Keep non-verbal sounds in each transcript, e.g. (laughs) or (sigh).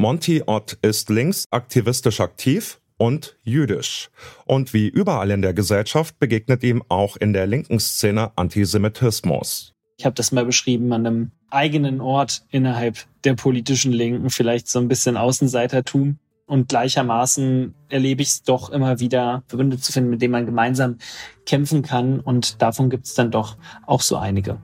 Monty Ott ist links aktivistisch aktiv und jüdisch. Und wie überall in der Gesellschaft begegnet ihm auch in der linken Szene Antisemitismus. Ich habe das mal beschrieben an einem eigenen Ort innerhalb der politischen Linken, vielleicht so ein bisschen Außenseitertum. Und gleichermaßen erlebe ich es doch immer wieder, Verbündete zu finden, mit denen man gemeinsam kämpfen kann. Und davon gibt es dann doch auch so einige.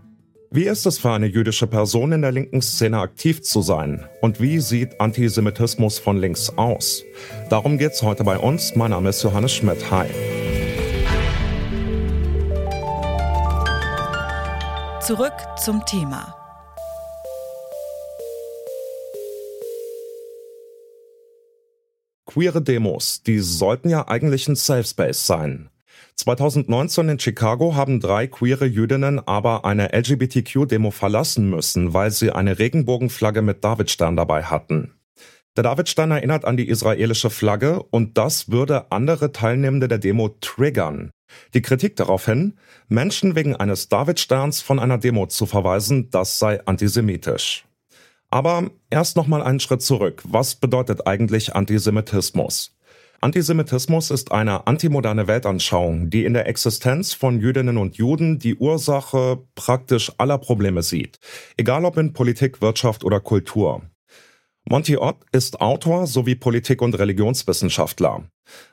Wie ist es für eine jüdische Person in der linken Szene aktiv zu sein? Und wie sieht Antisemitismus von links aus? Darum geht es heute bei uns. Mein Name ist Johannes Schmidt. Hi. Zurück zum Thema. Queere Demos, die sollten ja eigentlich ein Safe Space sein. 2019 in Chicago haben drei queere Jüdinnen aber eine LGBTQ-Demo verlassen müssen, weil sie eine Regenbogenflagge mit Davidstern dabei hatten. Der Davidstern erinnert an die israelische Flagge und das würde andere Teilnehmende der Demo triggern. Die Kritik daraufhin, Menschen wegen eines Davidsterns von einer Demo zu verweisen, das sei antisemitisch. Aber erst noch mal einen Schritt zurück. Was bedeutet eigentlich Antisemitismus? Antisemitismus ist eine antimoderne Weltanschauung, die in der Existenz von Jüdinnen und Juden die Ursache praktisch aller Probleme sieht, egal ob in Politik, Wirtschaft oder Kultur. Monty Ott ist Autor sowie Politik- und Religionswissenschaftler.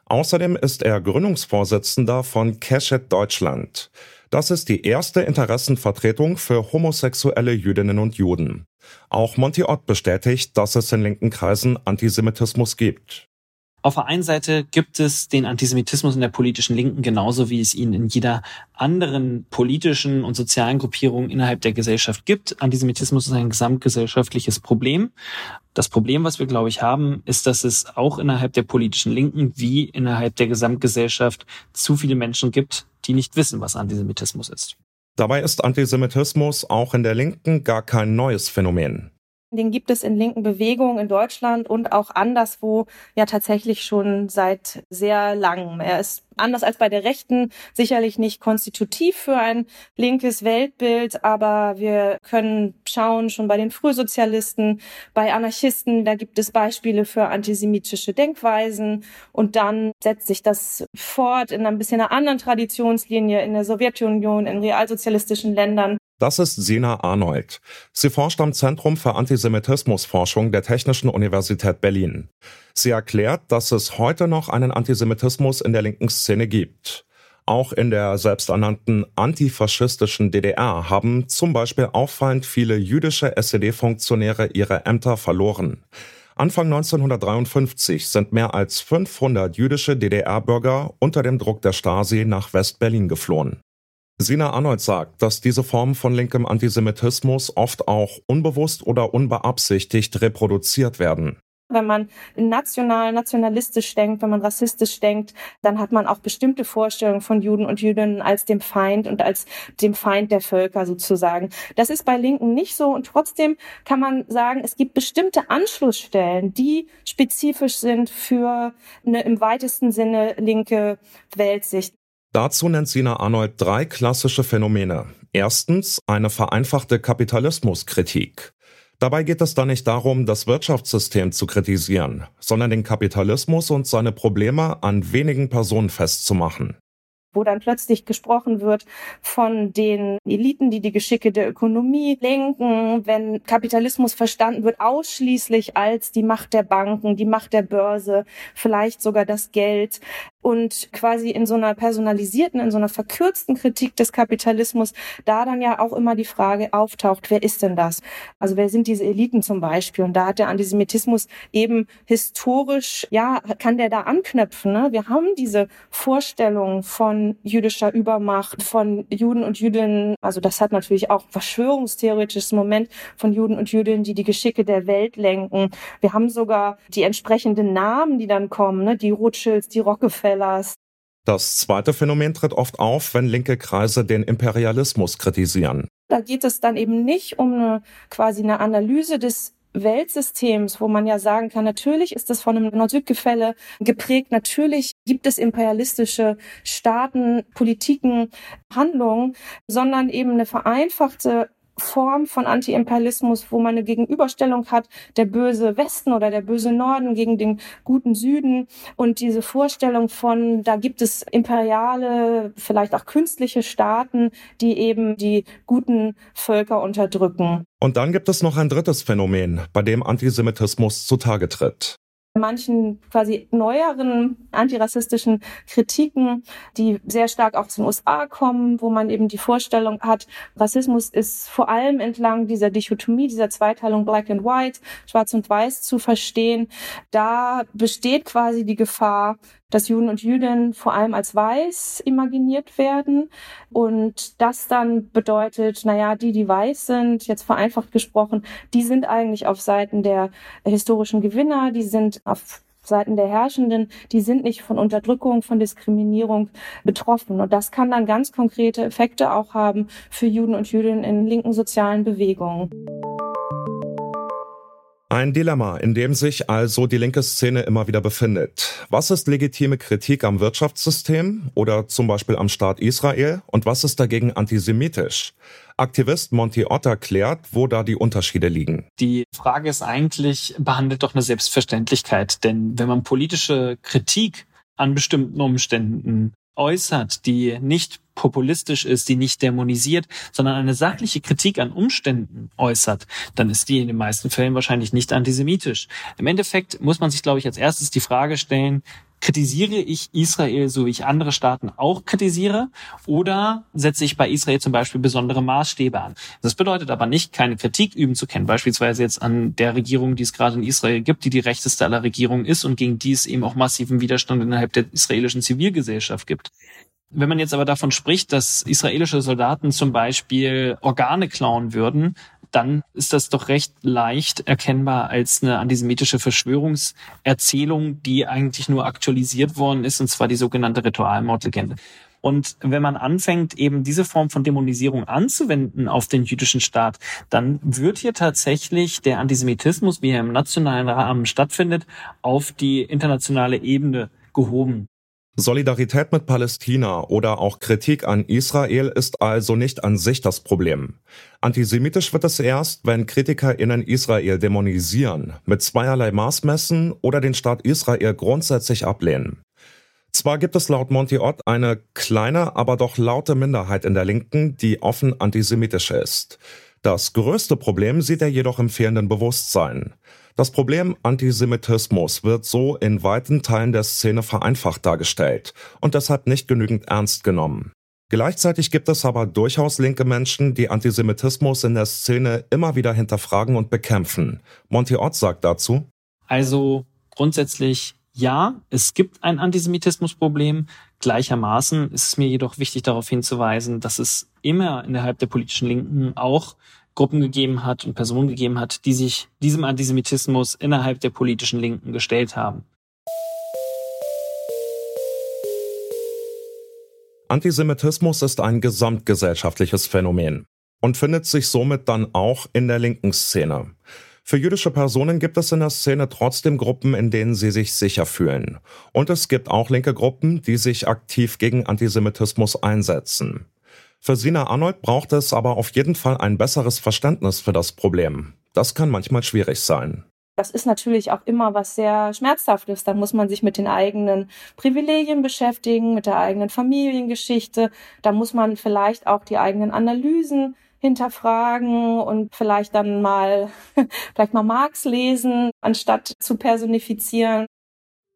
Außerdem ist er Gründungsvorsitzender von Keshet Deutschland. Das ist die erste Interessenvertretung für homosexuelle Jüdinnen und Juden. Auch Monty Ott bestätigt, dass es in linken Kreisen Antisemitismus gibt. Auf der einen Seite gibt es den Antisemitismus in der politischen Linken genauso wie es ihn in jeder anderen politischen und sozialen Gruppierung innerhalb der Gesellschaft gibt. Antisemitismus ist ein gesamtgesellschaftliches Problem. Das Problem, was wir, glaube ich, haben, ist, dass es auch innerhalb der politischen Linken wie innerhalb der Gesamtgesellschaft zu viele Menschen gibt, die nicht wissen, was Antisemitismus ist. Dabei ist Antisemitismus auch in der Linken gar kein neues Phänomen. Den gibt es in linken Bewegungen in Deutschland und auch anderswo ja tatsächlich schon seit sehr langem. Er ist anders als bei der Rechten sicherlich nicht konstitutiv für ein linkes Weltbild, aber wir können schauen schon bei den Frühsozialisten, bei Anarchisten, da gibt es Beispiele für antisemitische Denkweisen und dann setzt sich das fort in ein bisschen einer anderen Traditionslinie in der Sowjetunion, in realsozialistischen Ländern. Das ist Sina Arnold. Sie forscht am Zentrum für Antisemitismusforschung der Technischen Universität Berlin. Sie erklärt, dass es heute noch einen Antisemitismus in der linken Szene gibt. Auch in der selbsternannten antifaschistischen DDR haben zum Beispiel auffallend viele jüdische SED-Funktionäre ihre Ämter verloren. Anfang 1953 sind mehr als 500 jüdische DDR-Bürger unter dem Druck der Stasi nach West-Berlin geflohen. Sina Arnold sagt, dass diese Form von linkem Antisemitismus oft auch unbewusst oder unbeabsichtigt reproduziert werden. Wenn man national, nationalistisch denkt, wenn man rassistisch denkt, dann hat man auch bestimmte Vorstellungen von Juden und Jüdinnen als dem Feind und als dem Feind der Völker sozusagen. Das ist bei Linken nicht so und trotzdem kann man sagen, es gibt bestimmte Anschlussstellen, die spezifisch sind für eine im weitesten Sinne linke Weltsicht. Dazu nennt Sina Arnold drei klassische Phänomene. Erstens eine vereinfachte Kapitalismuskritik. Dabei geht es da nicht darum, das Wirtschaftssystem zu kritisieren, sondern den Kapitalismus und seine Probleme an wenigen Personen festzumachen wo dann plötzlich gesprochen wird von den Eliten, die die Geschicke der Ökonomie lenken, wenn Kapitalismus verstanden wird ausschließlich als die Macht der Banken, die Macht der Börse, vielleicht sogar das Geld und quasi in so einer personalisierten, in so einer verkürzten Kritik des Kapitalismus da dann ja auch immer die Frage auftaucht, wer ist denn das? Also wer sind diese Eliten zum Beispiel? Und da hat der Antisemitismus eben historisch, ja, kann der da anknüpfen. Ne? Wir haben diese Vorstellung von jüdischer Übermacht, von Juden und Jüdinnen. Also das hat natürlich auch verschwörungstheoretisches Moment von Juden und Jüdinnen, die die Geschicke der Welt lenken. Wir haben sogar die entsprechenden Namen, die dann kommen, ne? die Rothschilds, die Rockefellers. Das zweite Phänomen tritt oft auf, wenn linke Kreise den Imperialismus kritisieren. Da geht es dann eben nicht um eine, quasi eine Analyse des Weltsystems, wo man ja sagen kann, natürlich ist das von einem Nord-Süd-Gefälle geprägt, natürlich gibt es imperialistische Staaten, Politiken, Handlungen, sondern eben eine vereinfachte Form von Antiimperialismus, wo man eine Gegenüberstellung hat, der böse Westen oder der böse Norden gegen den guten Süden und diese Vorstellung von, da gibt es imperiale, vielleicht auch künstliche Staaten, die eben die guten Völker unterdrücken. Und dann gibt es noch ein drittes Phänomen, bei dem Antisemitismus zutage tritt manchen quasi neueren antirassistischen Kritiken, die sehr stark auch aus den USA kommen, wo man eben die Vorstellung hat, Rassismus ist vor allem entlang dieser Dichotomie, dieser Zweiteilung Black and White, Schwarz und Weiß zu verstehen. Da besteht quasi die Gefahr, dass Juden und Jüdinnen vor allem als weiß imaginiert werden. Und das dann bedeutet, naja, die, die weiß sind, jetzt vereinfacht gesprochen, die sind eigentlich auf Seiten der historischen Gewinner, die sind auf Seiten der Herrschenden, die sind nicht von Unterdrückung, von Diskriminierung betroffen. Und das kann dann ganz konkrete Effekte auch haben für Juden und Jüdinnen in linken sozialen Bewegungen. Ein Dilemma, in dem sich also die linke Szene immer wieder befindet. Was ist legitime Kritik am Wirtschaftssystem oder zum Beispiel am Staat Israel und was ist dagegen antisemitisch? Aktivist Monty Ott erklärt, wo da die Unterschiede liegen. Die Frage ist eigentlich, behandelt doch eine Selbstverständlichkeit, denn wenn man politische Kritik an bestimmten Umständen äußert, die nicht populistisch ist, die nicht dämonisiert, sondern eine sachliche Kritik an Umständen äußert, dann ist die in den meisten Fällen wahrscheinlich nicht antisemitisch. Im Endeffekt muss man sich, glaube ich, als erstes die Frage stellen, kritisiere ich Israel, so wie ich andere Staaten auch kritisiere, oder setze ich bei Israel zum Beispiel besondere Maßstäbe an? Das bedeutet aber nicht, keine Kritik üben zu können, beispielsweise jetzt an der Regierung, die es gerade in Israel gibt, die die rechteste aller Regierungen ist und gegen die es eben auch massiven Widerstand innerhalb der israelischen Zivilgesellschaft gibt. Wenn man jetzt aber davon spricht, dass israelische Soldaten zum Beispiel Organe klauen würden, dann ist das doch recht leicht erkennbar als eine antisemitische Verschwörungserzählung, die eigentlich nur aktualisiert worden ist, und zwar die sogenannte Ritualmordlegende. Und wenn man anfängt, eben diese Form von Dämonisierung anzuwenden auf den jüdischen Staat, dann wird hier tatsächlich der Antisemitismus, wie er im nationalen Rahmen stattfindet, auf die internationale Ebene gehoben. Solidarität mit Palästina oder auch Kritik an Israel ist also nicht an sich das Problem. Antisemitisch wird es erst, wenn KritikerInnen Israel dämonisieren, mit zweierlei Maß messen oder den Staat Israel grundsätzlich ablehnen. Zwar gibt es laut Monty Ott eine kleine, aber doch laute Minderheit in der Linken, die offen antisemitisch ist. Das größte Problem sieht er jedoch im fehlenden Bewusstsein. Das Problem Antisemitismus wird so in weiten Teilen der Szene vereinfacht dargestellt und deshalb nicht genügend ernst genommen. Gleichzeitig gibt es aber durchaus linke Menschen, die Antisemitismus in der Szene immer wieder hinterfragen und bekämpfen. Monty Ott sagt dazu. Also grundsätzlich ja, es gibt ein Antisemitismusproblem. Gleichermaßen ist es mir jedoch wichtig darauf hinzuweisen, dass es immer innerhalb der politischen Linken auch Gruppen gegeben hat und Personen gegeben hat, die sich diesem Antisemitismus innerhalb der politischen Linken gestellt haben. Antisemitismus ist ein gesamtgesellschaftliches Phänomen und findet sich somit dann auch in der linken Szene. Für jüdische Personen gibt es in der Szene trotzdem Gruppen, in denen sie sich sicher fühlen. Und es gibt auch linke Gruppen, die sich aktiv gegen Antisemitismus einsetzen. Für Sina Arnold braucht es aber auf jeden Fall ein besseres Verständnis für das Problem. Das kann manchmal schwierig sein. Das ist natürlich auch immer was sehr Schmerzhaftes. Da muss man sich mit den eigenen Privilegien beschäftigen, mit der eigenen Familiengeschichte. Da muss man vielleicht auch die eigenen Analysen hinterfragen und vielleicht dann mal, (laughs) vielleicht mal Marx lesen, anstatt zu personifizieren.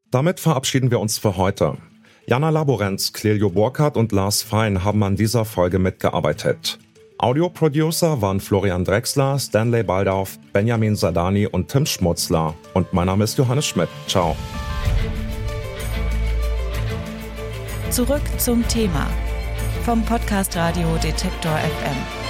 Damit verabschieden wir uns für heute. Jana Laborenz, Clelio Burkhardt und Lars Fein haben an dieser Folge mitgearbeitet. Audioproducer waren Florian Drexler, Stanley Baldauf, Benjamin Sadani und Tim Schmutzler. Und mein Name ist Johannes Schmidt. Ciao. Zurück zum Thema vom Podcast Radio Detektor FM.